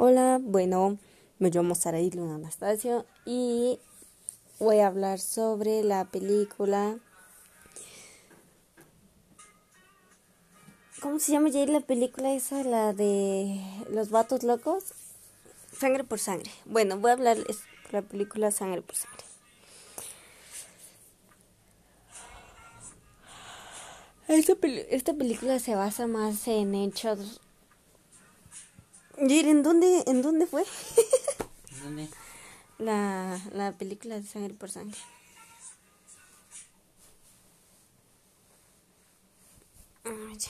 Hola, bueno, me llamo Saraí Luna Anastasio y voy a hablar sobre la película. ¿Cómo se llama ya la película esa? La de los vatos locos. Sangre por sangre. Bueno, voy a hablar de la película Sangre por sangre. Esta, esta película se basa más en hechos ¿en dónde, en dónde fue? ¿Dónde? La, la película de Sangre por Sangre. Ah, ya.